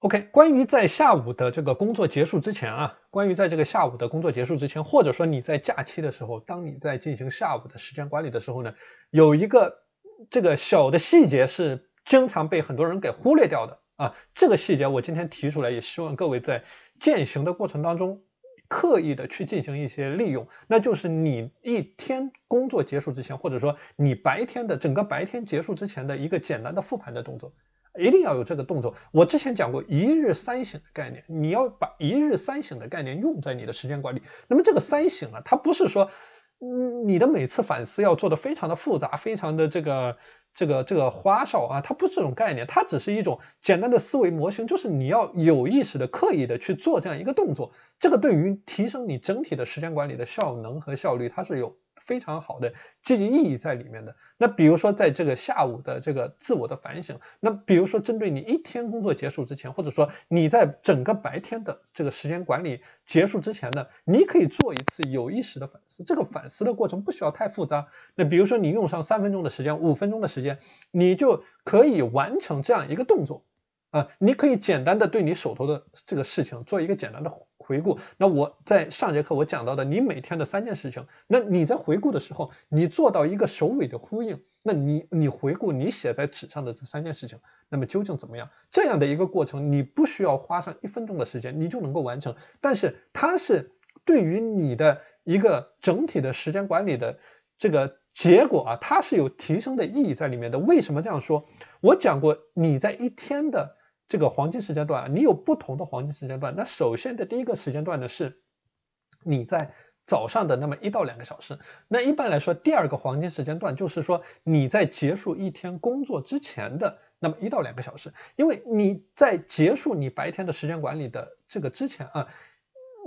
OK，关于在下午的这个工作结束之前啊，关于在这个下午的工作结束之前，或者说你在假期的时候，当你在进行下午的时间管理的时候呢，有一个这个小的细节是经常被很多人给忽略掉的啊。这个细节我今天提出来，也希望各位在践行的过程当中，刻意的去进行一些利用，那就是你一天工作结束之前，或者说你白天的整个白天结束之前的一个简单的复盘的动作。一定要有这个动作。我之前讲过一日三省的概念，你要把一日三省的概念用在你的时间管理。那么这个三省啊，它不是说，嗯，你的每次反思要做的非常的复杂，非常的这个这个这个花哨啊，它不是这种概念，它只是一种简单的思维模型，就是你要有意识的、刻意的去做这样一个动作。这个对于提升你整体的时间管理的效能和效率，它是有。非常好的积极意义在里面的。那比如说，在这个下午的这个自我的反省，那比如说针对你一天工作结束之前，或者说你在整个白天的这个时间管理结束之前呢，你可以做一次有意识的反思。这个反思的过程不需要太复杂。那比如说，你用上三分钟的时间、五分钟的时间，你就可以完成这样一个动作啊。你可以简单的对你手头的这个事情做一个简单的。回顾，那我在上节课我讲到的，你每天的三件事情，那你在回顾的时候，你做到一个首尾的呼应，那你你回顾你写在纸上的这三件事情，那么究竟怎么样？这样的一个过程，你不需要花上一分钟的时间，你就能够完成。但是它是对于你的一个整体的时间管理的这个结果啊，它是有提升的意义在里面的。为什么这样说？我讲过，你在一天的。这个黄金时间段，你有不同的黄金时间段。那首先的第一个时间段呢，是你在早上的那么一到两个小时。那一般来说，第二个黄金时间段就是说你在结束一天工作之前的那么一到两个小时。因为你在结束你白天的时间管理的这个之前啊，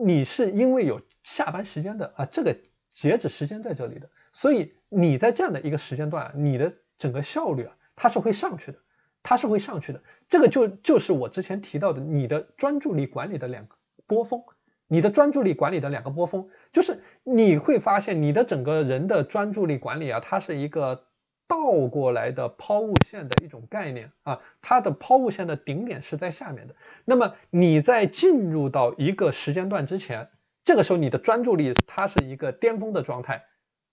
你是因为有下班时间的啊，这个截止时间在这里的，所以你在这样的一个时间段，你的整个效率啊，它是会上去的。它是会上去的，这个就就是我之前提到的，你的专注力管理的两个波峰，你的专注力管理的两个波峰，就是你会发现你的整个人的专注力管理啊，它是一个倒过来的抛物线的一种概念啊，它的抛物线的顶点是在下面的。那么你在进入到一个时间段之前，这个时候你的专注力它是一个巅峰的状态，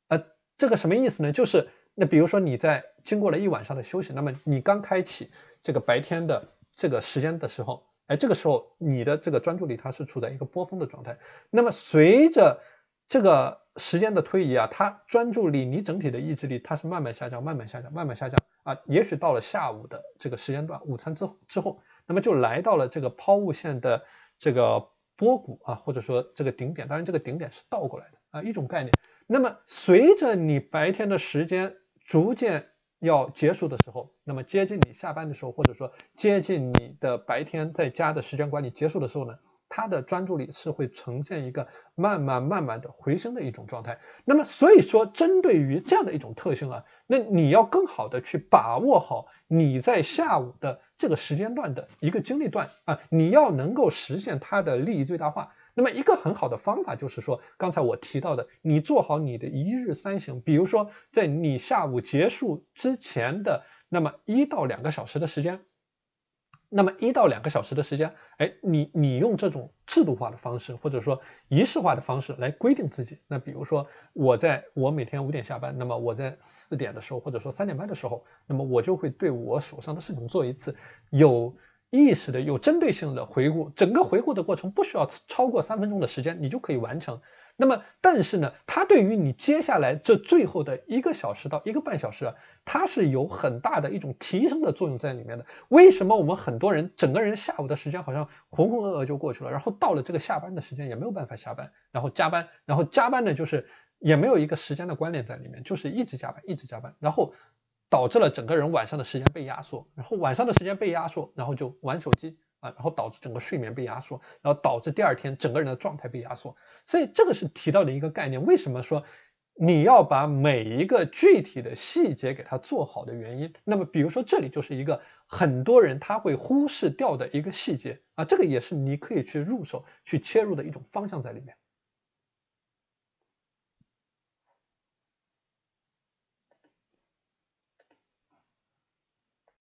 呃，这个什么意思呢？就是那比如说你在。经过了一晚上的休息，那么你刚开启这个白天的这个时间的时候，哎，这个时候你的这个专注力它是处在一个波峰的状态。那么随着这个时间的推移啊，它专注力你整体的意志力它是慢慢下降，慢慢下降，慢慢下降啊。也许到了下午的这个时间段，午餐之之后，那么就来到了这个抛物线的这个波谷啊，或者说这个顶点。当然，这个顶点是倒过来的啊，一种概念。那么随着你白天的时间逐渐要结束的时候，那么接近你下班的时候，或者说接近你的白天在家的时间管理结束的时候呢，他的专注力是会呈现一个慢慢慢慢的回升的一种状态。那么所以说，针对于这样的一种特性啊，那你要更好的去把握好你在下午的这个时间段的一个精力段啊，你要能够实现它的利益最大化。那么一个很好的方法就是说，刚才我提到的，你做好你的一日三省，比如说在你下午结束之前的那么一到两个小时的时间，那么一到两个小时的时间，哎，你你用这种制度化的方式，或者说仪式化的方式来规定自己。那比如说我在我每天五点下班，那么我在四点的时候，或者说三点半的时候，那么我就会对我手上的事情做一次有。意识的、有针对性的回顾，整个回顾的过程不需要超过三分钟的时间，你就可以完成。那么，但是呢，它对于你接下来这最后的一个小时到一个半小时啊，它是有很大的一种提升的作用在里面的。为什么我们很多人整个人下午的时间好像浑浑噩噩就过去了，然后到了这个下班的时间也没有办法下班，然后加班，然后加班呢就是也没有一个时间的关联在里面，就是一直加班，一直加班，然后。导致了整个人晚上的时间被压缩，然后晚上的时间被压缩，然后就玩手机啊，然后导致整个睡眠被压缩，然后导致第二天整个人的状态被压缩。所以这个是提到的一个概念。为什么说你要把每一个具体的细节给它做好的原因？那么比如说这里就是一个很多人他会忽视掉的一个细节啊，这个也是你可以去入手去切入的一种方向在里面。